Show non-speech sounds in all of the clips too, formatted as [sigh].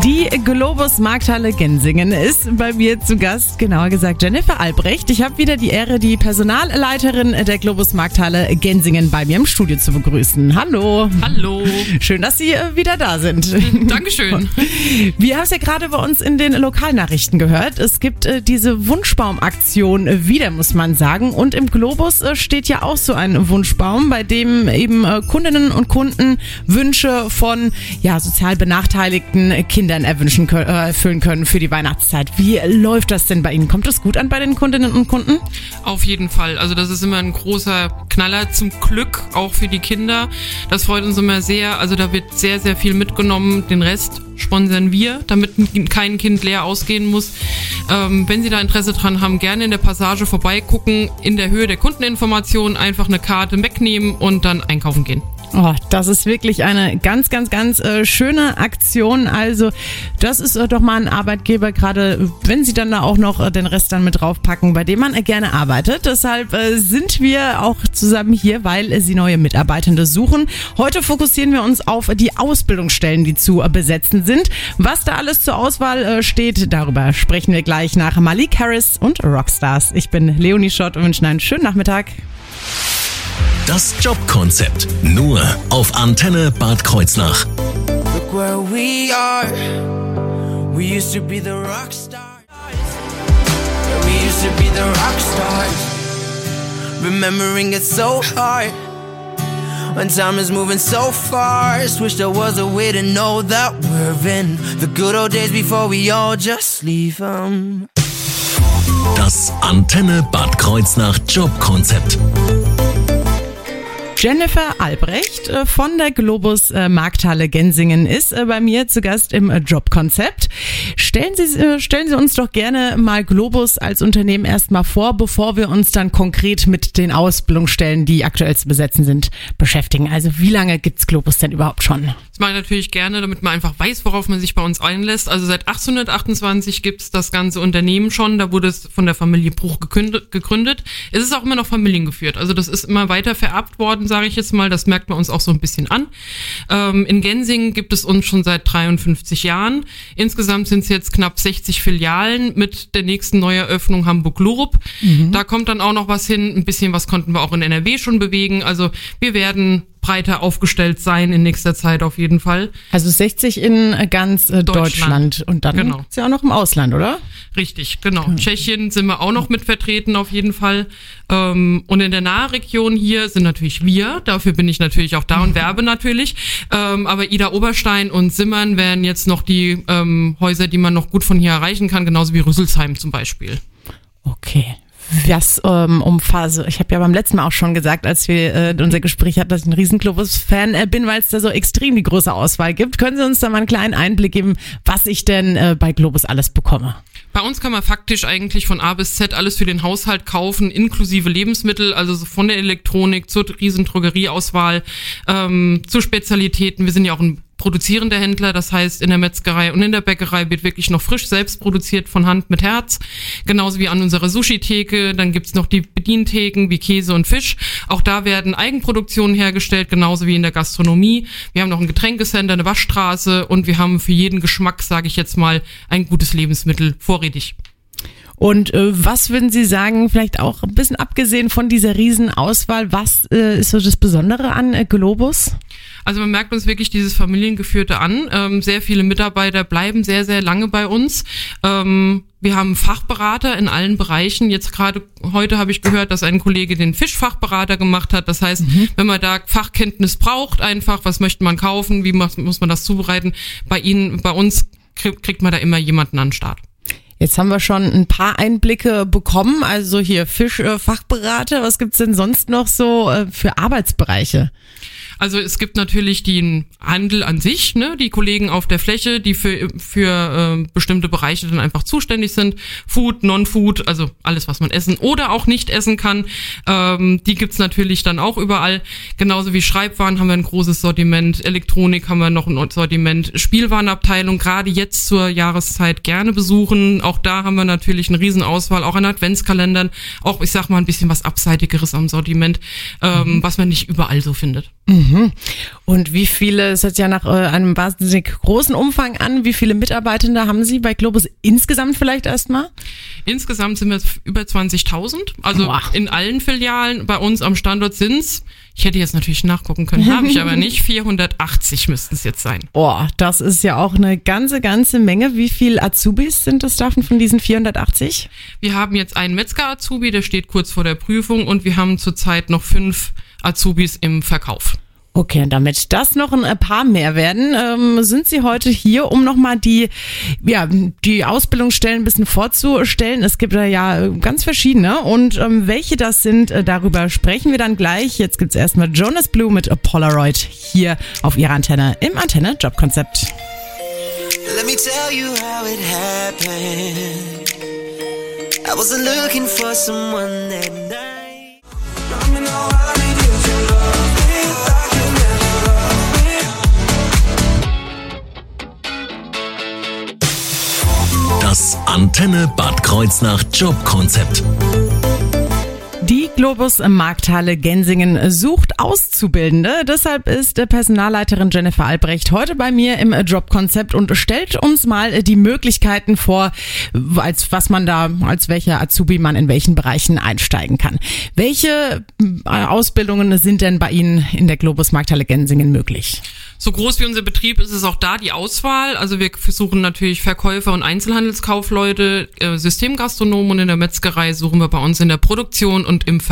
Die Globus Markthalle Gensingen ist bei mir zu Gast, genauer gesagt Jennifer Albrecht. Ich habe wieder die Ehre, die Personalleiterin der Globus Markthalle Gensingen bei mir im Studio zu begrüßen. Hallo. Hallo. Schön, dass Sie äh, wieder da sind. [laughs] Dankeschön. [laughs] Wir haben es ja gerade bei uns in den Lokalnachrichten gehört. Es gibt äh, diese Wunschbaumaktion wieder, muss man sagen. Und im Globus äh, steht ja auch so ein Wunschbaum, bei dem eben Kundinnen und Kunden Wünsche von ja, sozial benachteiligten Kindern erwünschen können, äh, erfüllen können für die Weihnachtszeit. Wie läuft das denn bei Ihnen? Kommt das gut an bei den Kundinnen und Kunden? Auf jeden Fall. Also das ist immer ein großer Knaller zum Glück, auch für die Kinder. Das freut uns immer sehr. Also da wird sehr, sehr viel mitgenommen. Den Rest sponsern wir, damit kein Kind leer ausgehen muss. Ähm, wenn Sie da Interesse dran haben, gerne in der Passage vorbeigucken, in der Höhe der Kundeninformation einfach eine Karte wegnehmen und dann einkaufen gehen. Oh, das ist wirklich eine ganz, ganz, ganz äh, schöne Aktion. Also, das ist äh, doch mal ein Arbeitgeber, gerade wenn Sie dann da auch noch äh, den Rest dann mit draufpacken, bei dem man äh, gerne arbeitet. Deshalb äh, sind wir auch zusammen hier, weil Sie neue Mitarbeitende suchen. Heute fokussieren wir uns auf die Ausbildungsstellen, die zu äh, besetzen sind. Was da alles zur Auswahl äh, steht, darüber sprechen wir gleich nach Malik Harris und Rockstars. Ich bin Leonie Schott und wünsche einen schönen Nachmittag. Das Jobkonzept. Nur auf Antenne Bad Kreuznach. Look where we are. We used to be the rock stars. Yeah, we used to be the rock stars. Remembering it so hard. When time is moving so fast. Wish there was a way to know that we're in the good old days before we all just leave them. Das Antenne Bad Kreuznach Jobkonzept. Jennifer Albrecht äh, von der Globus äh, Markthalle Gensingen ist äh, bei mir zu Gast im Jobkonzept. Stellen Sie, stellen Sie uns doch gerne mal Globus als Unternehmen erstmal vor, bevor wir uns dann konkret mit den Ausbildungsstellen, die aktuell zu besetzen sind, beschäftigen. Also wie lange gibt's Globus denn überhaupt schon? Ich natürlich gerne, damit man einfach weiß, worauf man sich bei uns einlässt. Also seit 1828 gibt's das ganze Unternehmen schon. Da wurde es von der Familie Bruch gegründet. Es ist auch immer noch familiengeführt. Also das ist immer weiter vererbt worden, sage ich jetzt mal. Das merkt man uns auch so ein bisschen an. Ähm, in Gensingen gibt es uns schon seit 53 Jahren. Insgesamt sind es jetzt knapp 60 Filialen mit der nächsten Neueröffnung Hamburg-Lorup. Da kommt dann auch noch was hin. Ein bisschen was konnten wir auch in NRW schon bewegen. Also wir werden breiter aufgestellt sein in nächster Zeit auf jeden Fall. Also 60 in ganz äh, Deutschland. Deutschland. und dann Genau. gibt's ja auch noch im Ausland, oder? Richtig, genau. Tschechien sind wir auch noch mit vertreten auf jeden Fall. Ähm, und in der Nahregion hier sind natürlich wir. Dafür bin ich natürlich auch da und werbe natürlich. Ähm, aber Ida Oberstein und Simmern wären jetzt noch die ähm, Häuser, die man noch gut von hier erreichen kann, genauso wie Rüsselsheim zum Beispiel. Okay. Was ähm, umfasst, ich habe ja beim letzten Mal auch schon gesagt, als wir äh, unser Gespräch hatten, dass ich ein riesen Globus-Fan äh, bin, weil es da so extrem die große Auswahl gibt. Können Sie uns da mal einen kleinen Einblick geben, was ich denn äh, bei Globus alles bekomme? Bei uns kann man faktisch eigentlich von A bis Z alles für den Haushalt kaufen, inklusive Lebensmittel, also so von der Elektronik zur riesen Drogerieauswahl, ähm, zu Spezialitäten. Wir sind ja auch ein produzierender Händler, das heißt in der Metzgerei und in der Bäckerei wird wirklich noch frisch selbst produziert von Hand mit Herz, genauso wie an unserer Sushi-Theke. Dann gibt's noch die Bedientheken wie Käse und Fisch. Auch da werden Eigenproduktionen hergestellt, genauso wie in der Gastronomie. Wir haben noch ein Getränkecenter, eine Waschstraße und wir haben für jeden Geschmack, sage ich jetzt mal, ein gutes Lebensmittel vorrätig. Und äh, was würden Sie sagen, vielleicht auch ein bisschen abgesehen von dieser Riesenauswahl, was äh, ist so das Besondere an äh, Globus? Also man merkt uns wirklich dieses Familiengeführte an. Ähm, sehr viele Mitarbeiter bleiben sehr, sehr lange bei uns. Ähm, wir haben Fachberater in allen Bereichen. Jetzt gerade heute habe ich gehört, dass ein Kollege den Fischfachberater gemacht hat. Das heißt, wenn man da Fachkenntnis braucht, einfach, was möchte man kaufen, wie muss, muss man das zubereiten, bei Ihnen, bei uns kriegt, kriegt man da immer jemanden an den Start. Jetzt haben wir schon ein paar Einblicke bekommen, also hier Fischfachberater. Was gibt's denn sonst noch so äh, für Arbeitsbereiche? Also es gibt natürlich den Handel an sich, ne, die Kollegen auf der Fläche, die für, für äh, bestimmte Bereiche dann einfach zuständig sind. Food, Non-Food, also alles, was man essen oder auch nicht essen kann. Ähm, die gibt's natürlich dann auch überall. Genauso wie Schreibwaren haben wir ein großes Sortiment, Elektronik haben wir noch ein Sortiment, Spielwarenabteilung, gerade jetzt zur Jahreszeit gerne besuchen. Auch da haben wir natürlich eine Riesenauswahl, auch an Adventskalendern, auch ich sag mal ein bisschen was Abseitigeres am Sortiment, ähm, mhm. was man nicht überall so findet. Mhm. Und wie viele, es hört ja nach äh, einem wahnsinnig großen Umfang an, wie viele Mitarbeitende haben Sie bei Globus insgesamt vielleicht erstmal? Insgesamt sind wir über 20.000, also wow. in allen Filialen. Bei uns am Standort sind's ich hätte jetzt natürlich nachgucken können, habe ich aber nicht. [laughs] 480 müssten es jetzt sein. Boah, das ist ja auch eine ganze, ganze Menge. Wie viele Azubis sind das davon von diesen 480? Wir haben jetzt einen Metzger-Azubi, der steht kurz vor der Prüfung und wir haben zurzeit noch fünf Azubis im Verkauf. Okay, und damit das noch ein paar mehr werden, ähm, sind Sie heute hier, um nochmal die, ja, die Ausbildungsstellen ein bisschen vorzustellen. Es gibt ja ganz verschiedene und ähm, welche das sind, äh, darüber sprechen wir dann gleich. Jetzt gibt's erstmal Jonas Blue mit Polaroid hier auf Ihrer Antenne im Antenne Jobkonzept. Let me tell you how it happened. I wasn't looking for someone that night. Das Antenne Bad Kreuznach Jobkonzept. Globus Markthalle Gensingen sucht Auszubildende. Deshalb ist Personalleiterin Jennifer Albrecht heute bei mir im Jobkonzept und stellt uns mal die Möglichkeiten vor, als was man da, als welcher Azubi man in welchen Bereichen einsteigen kann. Welche äh, Ausbildungen sind denn bei Ihnen in der Globus Markthalle Gensingen möglich? So groß wie unser Betrieb ist es auch da die Auswahl. Also wir versuchen natürlich Verkäufer und Einzelhandelskaufleute, äh, Systemgastronomen und in der Metzgerei suchen wir bei uns in der Produktion und im Verkauf.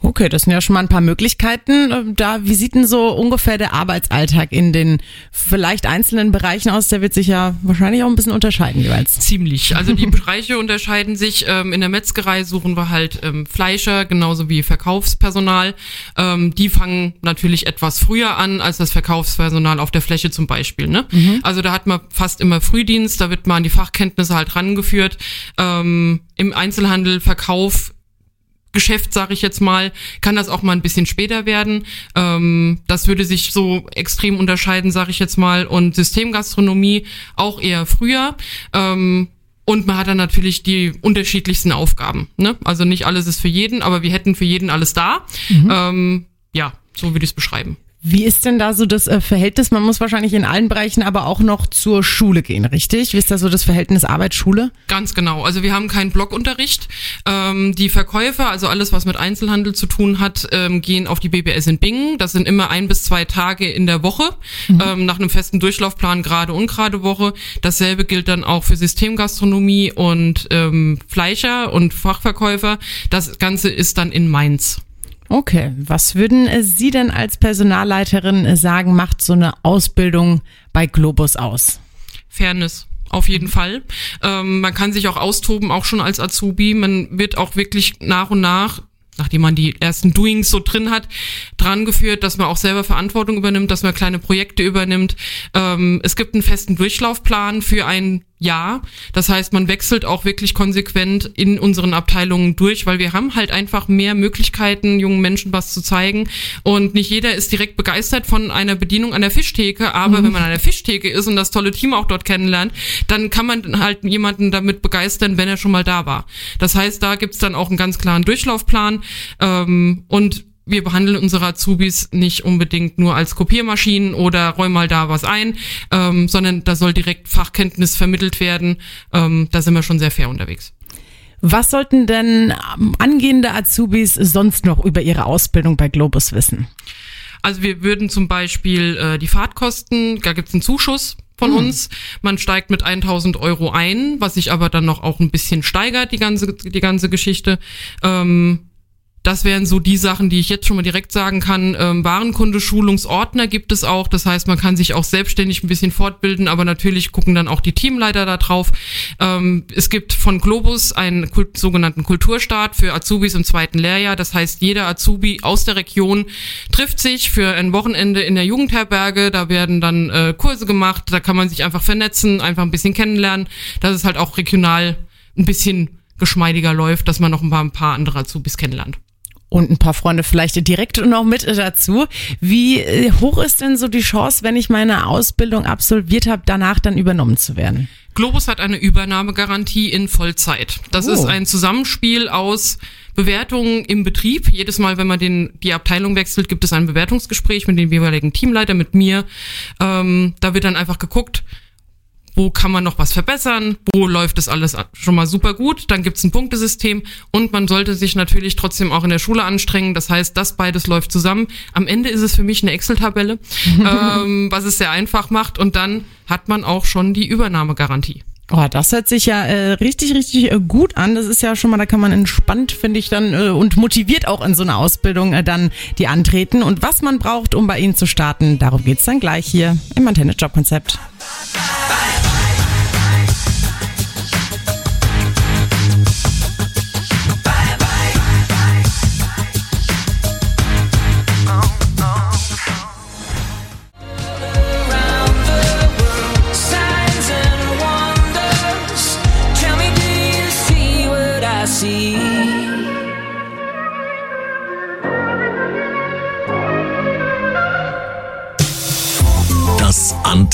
Okay, das sind ja schon mal ein paar Möglichkeiten. Ähm, da, wie sieht denn so ungefähr der Arbeitsalltag in den vielleicht einzelnen Bereichen aus? Der wird sich ja wahrscheinlich auch ein bisschen unterscheiden jeweils. Ziemlich. Also die [laughs] Bereiche unterscheiden sich. Ähm, in der Metzgerei suchen wir halt ähm, Fleischer, genauso wie Verkaufspersonal. die fangen natürlich etwas früher an als das Verkaufspersonal auf der Fläche zum Beispiel. Ne? Mhm. Also da hat man fast immer Frühdienst, da wird man an die Fachkenntnisse halt rangeführt. Im Einzelhandel, Verkauf Geschäft, sage ich jetzt mal, kann das auch mal ein bisschen später werden. Ähm, das würde sich so extrem unterscheiden, sage ich jetzt mal. Und Systemgastronomie auch eher früher. Ähm, und man hat dann natürlich die unterschiedlichsten Aufgaben. Ne? Also nicht alles ist für jeden, aber wir hätten für jeden alles da. Mhm. Ähm, ja, so würde ich es beschreiben. Wie ist denn da so das äh, Verhältnis? Man muss wahrscheinlich in allen Bereichen aber auch noch zur Schule gehen, richtig? Wie ist da so das Verhältnis Arbeit-Schule? Ganz genau. Also wir haben keinen Blockunterricht. Ähm, die Verkäufer, also alles, was mit Einzelhandel zu tun hat, ähm, gehen auf die BBS in Bingen. Das sind immer ein bis zwei Tage in der Woche, mhm. ähm, nach einem festen Durchlaufplan, gerade und gerade Woche. Dasselbe gilt dann auch für Systemgastronomie und ähm, Fleischer und Fachverkäufer. Das Ganze ist dann in Mainz. Okay, was würden Sie denn als Personalleiterin sagen, macht so eine Ausbildung bei Globus aus? Fairness. Auf jeden Fall. Ähm, man kann sich auch austoben, auch schon als Azubi. Man wird auch wirklich nach und nach nachdem man die ersten Doings so drin hat, dran geführt, dass man auch selber Verantwortung übernimmt, dass man kleine Projekte übernimmt. Ähm, es gibt einen festen Durchlaufplan für ein ja. Das heißt, man wechselt auch wirklich konsequent in unseren Abteilungen durch, weil wir haben halt einfach mehr Möglichkeiten, jungen Menschen was zu zeigen. Und nicht jeder ist direkt begeistert von einer Bedienung an der Fischtheke, aber mhm. wenn man an der Fischtheke ist und das tolle Team auch dort kennenlernt, dann kann man halt jemanden damit begeistern, wenn er schon mal da war. Das heißt, da gibt's dann auch einen ganz klaren Durchlaufplan. Ähm, und wir behandeln unsere Azubis nicht unbedingt nur als Kopiermaschinen oder räum mal da was ein, ähm, sondern da soll direkt Fachkenntnis vermittelt werden. Ähm, da sind wir schon sehr fair unterwegs. Was sollten denn angehende Azubis sonst noch über ihre Ausbildung bei Globus wissen? Also wir würden zum Beispiel äh, die Fahrtkosten, da gibt's einen Zuschuss von mhm. uns. Man steigt mit 1000 Euro ein, was sich aber dann noch auch ein bisschen steigert, die ganze, die ganze Geschichte. Ähm, Das wären so die Sachen, die ich jetzt schon mal direkt sagen kann. Ähm, Warenkunde-Schulungsordner gibt es auch. Das heißt, man kann sich auch selbstständig ein bisschen fortbilden, aber natürlich gucken dann auch die Teamleiter da drauf. Ähm, es gibt von Globus einen Kult sogenannten Kulturstart für Azubis im zweiten Lehrjahr. Das heißt, jeder Azubi aus der Region trifft sich für ein Wochenende in der Jugendherberge. Da werden dann äh, Kurse gemacht. Da kann man sich einfach vernetzen, einfach ein bisschen kennenlernen. Das ist halt auch regional ein bisschen geschmeidiger läuft, dass man noch ein paar, ein paar andere Azubis kennenlernt. Und ein paar Freunde vielleicht direkt noch mit dazu. Wie äh, hoch ist denn so die Chance, wenn ich meine Ausbildung absolviert habe, danach dann übernommen zu werden? Globus hat eine Übernahmegarantie in Vollzeit. Das oh. ist ein Zusammenspiel aus Bewertungen im Betrieb. Jedes Mal, wenn man den, die Abteilung wechselt, gibt es ein Bewertungsgespräch mit dem jeweiligen Teamleiter, mit mir. Ähm, da wird dann einfach geguckt, wo kann man noch was verbessern, wo läuft das alles schon mal super gut, dann gibt's ein Punktesystem und man sollte sich natürlich trotzdem auch in der Schule anstrengen. Das heißt, das beides läuft zusammen. Am Ende ist es für mich eine Excel-Tabelle, [laughs] ähm, was es sehr einfach macht und dann hat man auch schon die Übernahmegarantie. Oh, das hört sich ja äh, richtig, richtig äh, gut an. Das ist ja schon mal, da kann man entspannt, finde ich, dann äh, und motiviert auch in so einer Ausbildung äh, dann die antreten. Und was man braucht, um bei Ihnen zu starten, darum geht's dann gleich hier im Antenne Job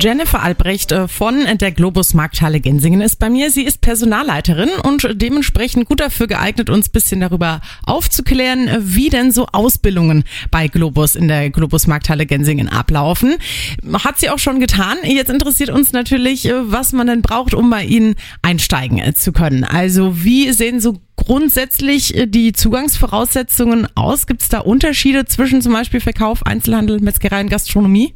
Jennifer Albrecht äh, von der Globus Markthalle Gensingen ist bei mir. Sie ist Personalleiterin und dementsprechend gut dafür geeignet, uns bisschen darüber aufzuklären, wie denn so Ausbildungen bei Globus in der Globus Markthalle Gensingen ablaufen. Hat sie auch schon getan. Jetzt interessiert uns natürlich, äh, was man denn braucht, um bei Ihnen einsteigen äh, zu können. Also wie sehen so grundsätzlich die Zugangsvoraussetzungen aus? Gibt es da Unterschiede zwischen zum Beispiel Verkauf, Einzelhandel, Metzgerei und Gastronomie?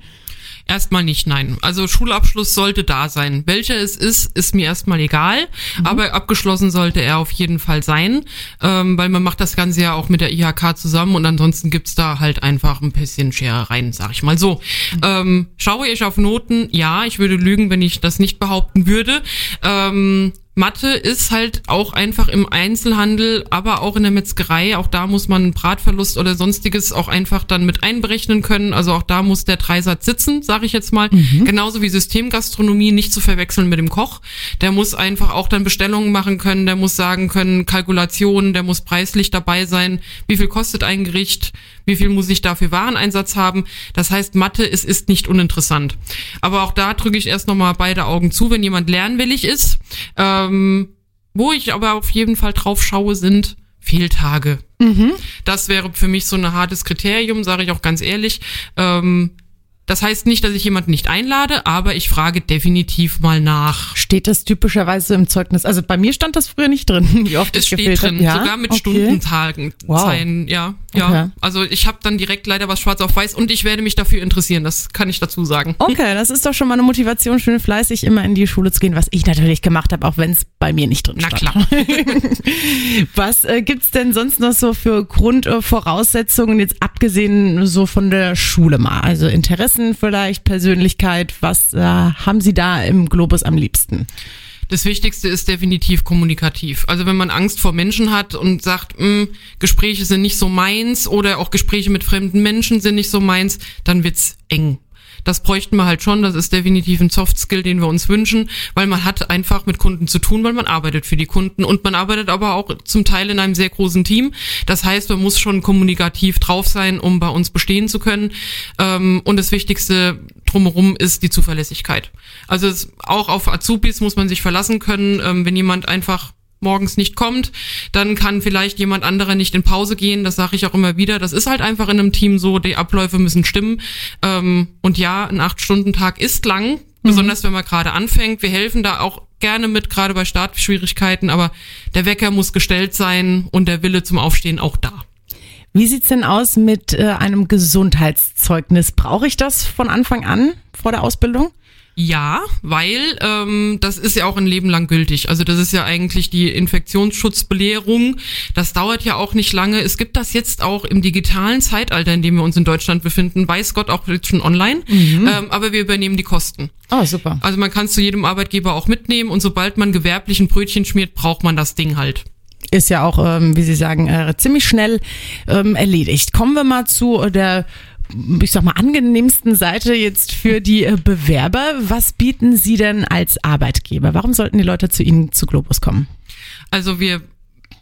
Erstmal nicht, nein. Also Schulabschluss sollte da sein. Welcher es ist, ist mir erstmal egal, mhm. aber abgeschlossen sollte er auf jeden Fall sein, ähm, weil man macht das Ganze ja auch mit der IHK zusammen und ansonsten gibt's da halt einfach ein bisschen Scherereien, sag ich mal so. Mhm. Ähm, schaue ich auf Noten? Ja, ich würde lügen, wenn ich das nicht behaupten würde. Ähm, Mathe ist halt auch einfach im Einzelhandel, aber auch in der Metzgerei. Auch da muss man einen Bratverlust oder sonstiges auch einfach dann mit einberechnen können. Also auch da muss der Dreisatz sitzen, sage ich jetzt mal. Mhm. Genauso wie Systemgastronomie nicht zu verwechseln mit dem Koch. Der muss einfach auch dann Bestellungen machen können. Der muss sagen können, Kalkulationen, der muss preislich dabei sein. Wie viel kostet ein Gericht? Wie viel muss ich dafür Wareneinsatz haben? Das heißt, Mathe es ist nicht uninteressant. Aber auch da drücke ich erst nochmal beide Augen zu, wenn jemand lernwillig ist. Ähm, wo ich aber auf jeden Fall drauf schaue, sind Fehltage. Mhm. Das wäre für mich so ein hartes Kriterium, sage ich auch ganz ehrlich. Ähm, das heißt nicht, dass ich jemanden nicht einlade, aber ich frage definitiv mal nach. Steht das typischerweise im Zeugnis? Also bei mir stand das früher nicht drin, [laughs] wie oft es steht drin, ja? sogar mit okay. Stundentagen. Wow. Sein, ja, ja. Okay. Also ich habe dann direkt leider was schwarz auf weiß und ich werde mich dafür interessieren, das kann ich dazu sagen. [laughs] Okay, das ist doch schon mal eine Motivation, schön fleißig immer in die Schule zu gehen, was ich natürlich gemacht habe, auch wenn es bei mir nicht drin Na stand. klar. [laughs] was äh, gibt's denn sonst noch so für Grundvoraussetzungen, jetzt abgesehen so von der Schule mal? Also Interesse Interessen vielleicht, Persönlichkeit? Was äh, haben Sie da im Globus am liebsten? Das Wichtigste ist definitiv kommunikativ. Also wenn man Angst vor Menschen hat und sagt, mh, hm, Gespräche sind nicht so meins oder auch Gespräche mit fremden Menschen sind nicht so meins, dann wird's eng. Das bräuchten wir halt schon. Das ist definitiv ein Soft Skill, den wir uns wünschen, weil man hat einfach mit Kunden zu tun, weil man arbeitet für die Kunden und man arbeitet aber auch zum Teil in einem sehr großen Team. Das heißt, man muss schon kommunikativ drauf sein, um bei uns bestehen zu können. Ähm, und das Wichtigste drumherum ist die Zuverlässigkeit. Also auch auf Azubis muss man sich verlassen können, ähm, wenn jemand einfach morgens nicht kommt, dann kann vielleicht jemand anderer nicht in Pause gehen. Das sage ich auch immer wieder. Das ist halt einfach in einem Team so. Die Abläufe müssen stimmen. Ähm, und ja, ein acht-Stunden-Tag ist lang, mhm. besonders wenn man gerade anfängt. Wir helfen da auch gerne mit, gerade bei Startschwierigkeiten. Aber der Wecker muss gestellt sein und der Wille zum Aufstehen auch da. Wie sieht's denn aus mit äh, einem Gesundheitszeugnis? Brauche ich das von Anfang an vor der Ausbildung? Ja, weil ähm, das ist ja auch ein Leben lang gültig. Also das ist ja eigentlich die Infektionsschutzbelehrung. Das dauert ja auch nicht lange. Es gibt das jetzt auch im digitalen Zeitalter, in dem wir uns in Deutschland befinden. Weiß Gott auch jetzt schon online. Mhm. Ähm, aber wir übernehmen die Kosten. Oh, super. Also man kann es zu jedem Arbeitgeber auch mitnehmen und sobald man gewerblich ein Brötchen schmiert, braucht man das Ding halt ist ja auch, ähm, wie Sie sagen, äh, ziemlich schnell ähm, erledigt. Kommen wir mal zu der ich sag mal, angenehmsten Seite jetzt für die äh, Bewerber. Was bieten Sie denn als Arbeitgeber? Warum sollten die Leute zu Ihnen zu Globus kommen? Also wir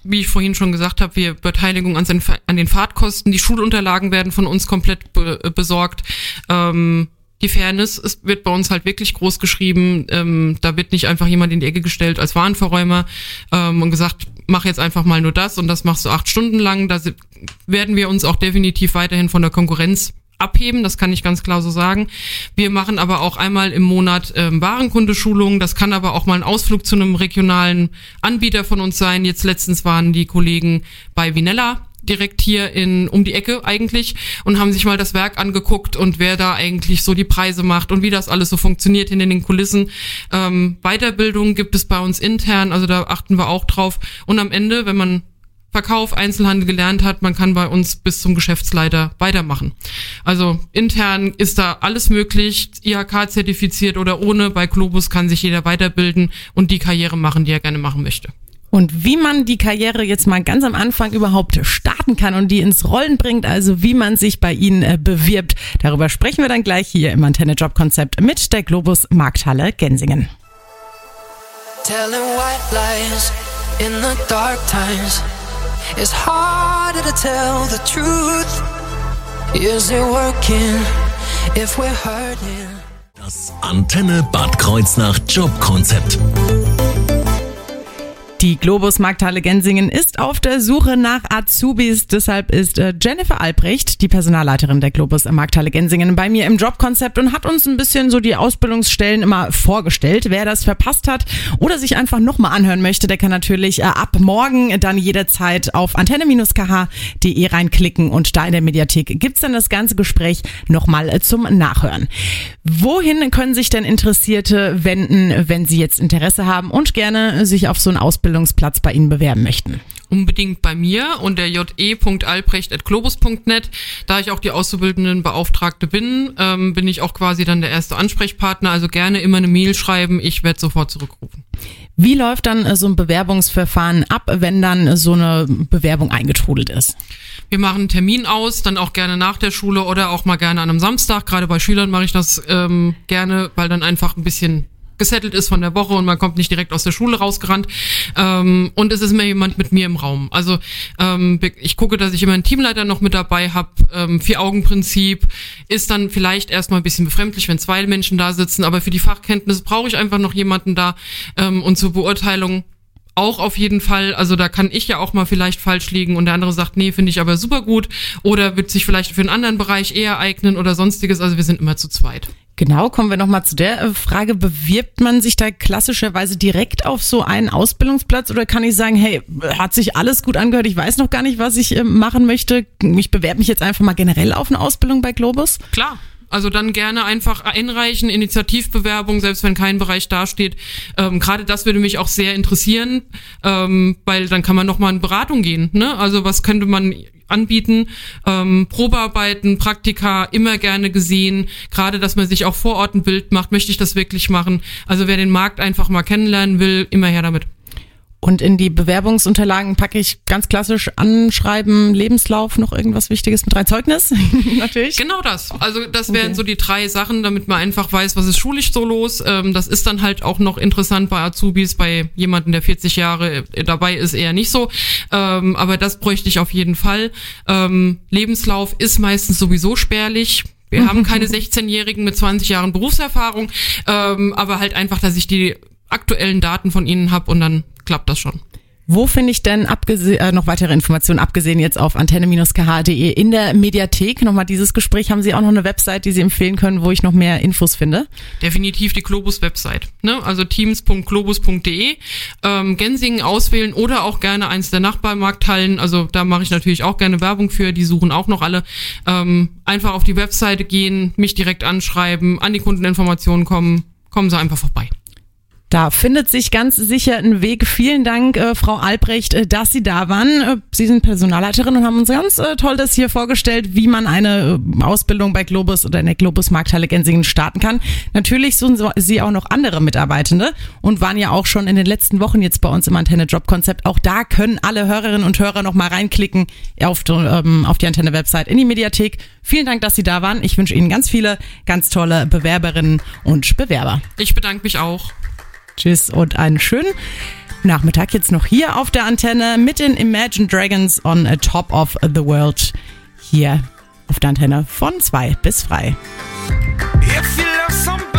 wie ich vorhin schon gesagt habe, wir Beteiligung an, an den Fahrtkosten, die Schulunterlagen werden von uns komplett be äh, besorgt. Ähm, die Fairness ist, wird bei uns halt wirklich groß geschrieben. Ähm, da wird nicht einfach jemand in die Ecke gestellt als Warenverräumer ähm, und gesagt, mach jetzt einfach mal nur das und das machst du acht Stunden lang. Da werden wir uns auch definitiv weiterhin von der Konkurrenz abheben, das kann ich ganz klar so sagen. Wir machen aber auch einmal im Monat ähm, Warenkundeschulungen. Das kann aber auch mal ein Ausflug zu einem regionalen Anbieter von uns sein. Jetzt letztens waren die Kollegen bei Vinella direkt hier in um die Ecke eigentlich und haben sich mal das Werk angeguckt und wer da eigentlich so die Preise macht und wie das alles so funktioniert hinter den Kulissen. Ähm, Weiterbildung gibt es bei uns intern, also da achten wir auch drauf. Und am Ende, wenn man Verkauf, Einzelhandel gelernt hat, man kann bei uns bis zum Geschäftsleiter weitermachen. Also intern ist da alles möglich, IHK zertifiziert oder ohne. Bei Globus kann sich jeder weiterbilden und die Karriere machen, die er gerne machen möchte. Und wie man die Karriere jetzt mal ganz am Anfang überhaupt starten kann und die ins Rollen bringt, also wie man sich bei Ihnen äh, bewirbt, darüber sprechen wir dann gleich hier im Antenne Job Konzept mit der Globus Markthalle Gensingen. Telling white lies in the dark times. It's harder to tell the truth. Is it working if we're hurting? Das Antenne Bad Kreuznach Jobkonzept. Die Globus Markthalle Gensingen ist auf der Suche nach Azubis. Deshalb ist äh, Jennifer Albrecht, die Personalleiterin der Globus Markthalle Gensingen, bei mir im Jobkonzept und hat uns ein bisschen so die Ausbildungsstellen immer vorgestellt. Wer das verpasst hat oder sich einfach nochmal anhören möchte, der kann natürlich äh, ab morgen dann jederzeit auf antenne-kh.de reinklicken und da in der Mediathek gibt's dann das ganze Gespräch nochmal äh, zum Nachhören. Wohin können sich denn Interessierte wenden, wenn sie jetzt Interesse haben und gerne sich auf so ein Ausbildung Ausbildungsplatz bei Ihnen bewerben möchten? Unbedingt bei mir und der je.albrecht.globus.net. Da ich auch die Auszubildendenbeauftragte bin, ähm, bin ich auch quasi dann der erste Ansprechpartner. Also gerne immer eine Mail schreiben, ich werde sofort zurückrufen. Wie läuft dann äh, so ein Bewerbungsverfahren ab, wenn dann so eine Bewerbung eingetrudelt ist? Wir machen einen Termin aus, dann auch gerne nach der Schule oder auch mal gerne an einem Samstag. Gerade bei Schülern mache ich das ähm, gerne, weil dann einfach ein bisschen gesettelt ist von der Woche und man kommt nicht direkt aus der Schule rausgerannt. Ähm, und es ist immer jemand mit mir im Raum. Also ähm, ich gucke, dass ich immer einen Teamleiter noch mit dabei habe. Ähm, Vier-Augen-Prinzip ist dann vielleicht erstmal ein bisschen befremdlich, wenn zwei Menschen da sitzen, aber für die Fachkenntnis brauche ich einfach noch jemanden da ähm, und zur Beurteilung auch auf jeden Fall, also da kann ich ja auch mal vielleicht falsch liegen und der andere sagt, nee, finde ich aber super gut oder wird sich vielleicht für einen anderen Bereich eher eignen oder sonstiges. Also wir sind immer zu zweit. Genau, kommen wir nochmal zu der äh, Frage. Bewirbt man sich da klassischerweise direkt auf so einen Ausbildungsplatz oder kann ich sagen, hey, hat sich alles gut angehört, ich weiß noch gar nicht, was ich äh, machen möchte. Ich bewerbe mich jetzt einfach mal generell auf eine Ausbildung bei Globus? Klar, also dann gerne einfach einreichen, Initiativbewerbung, selbst wenn kein Bereich dasteht. Ähm, Gerade das würde mich auch sehr interessieren, ähm, weil dann kann man nochmal in Beratung gehen. Ne? Also was könnte man anbieten? Ähm, Probearbeiten, Praktika, immer gerne gesehen. Gerade, dass man sich auch vor Ort ein Bild macht. Möchte ich das wirklich machen? Also wer den Markt einfach mal kennenlernen will, immer her damit. Und in die Bewerbungsunterlagen packe ich ganz klassisch Anschreiben, Lebenslauf, noch irgendwas Wichtiges mit rein. Zeugnis, [laughs] natürlich. Genau das. Also das wären okay. so die drei Sachen, damit man einfach weiß, was ist schulisch so los. Ähm, das ist dann halt auch noch interessant bei Azubis, bei jemanden, der 40 Jahre äh, dabei ist, eher nicht so. Ähm, aber das bräuchte ich auf jeden Fall. Ähm, Lebenslauf ist meistens sowieso spärlich. Wir [laughs] haben keine 16-Jährigen mit 20 Jahren Berufserfahrung, aber halt einfach, dass ich die aktuellen Daten von ihnen habe und dann klappt das schon. Wo finde ich denn äh, noch weitere Informationen, abgesehen jetzt auf antenne-kh.de in der Mediathek? Nochmal dieses Gespräch, haben Sie auch noch eine Website, die Sie empfehlen können, wo ich noch mehr Infos finde? Definitiv die Globus-Website. Ne? Also teams.globus.de. Ähm, Gensingen auswählen oder auch gerne eins der Nachbarmarkthallen. Also da mache ich natürlich auch gerne Werbung für, die suchen auch noch alle. Ähm, einfach auf die Webseite gehen, mich direkt anschreiben, an die Kundeninformationen kommen kommen Sie einfach vorbei. Da findet sich ganz sicher ein Weg. Vielen Dank, äh, Frau Albrecht, äh, dass Sie da waren. Äh, Sie sind Personalleiterin und haben uns ganz äh, toll das hier vorgestellt, wie man eine äh, Ausbildung bei Globus oder in der Globus Markthalle Gensingen starten kann. Natürlich suchen Sie auch noch andere Mitarbeitende und waren ja auch schon in den letzten Wochen jetzt bei uns im Antenne Job Konzept. Auch da können alle Hörerinnen und Hörer noch mal reinklicken auf, ähm, auf die Antenne Website in die Mediathek. Vielen Dank, dass Sie da waren. Ich wünsche Ihnen ganz viele ganz tolle Bewerberinnen und Bewerber. Ich bedanke mich auch. Tschüss und einen schönen Nachmittag jetzt noch hier auf der Antenne mit den Imagine Dragons on Top of the World hier auf der Antenne von 2 bis 3. If you love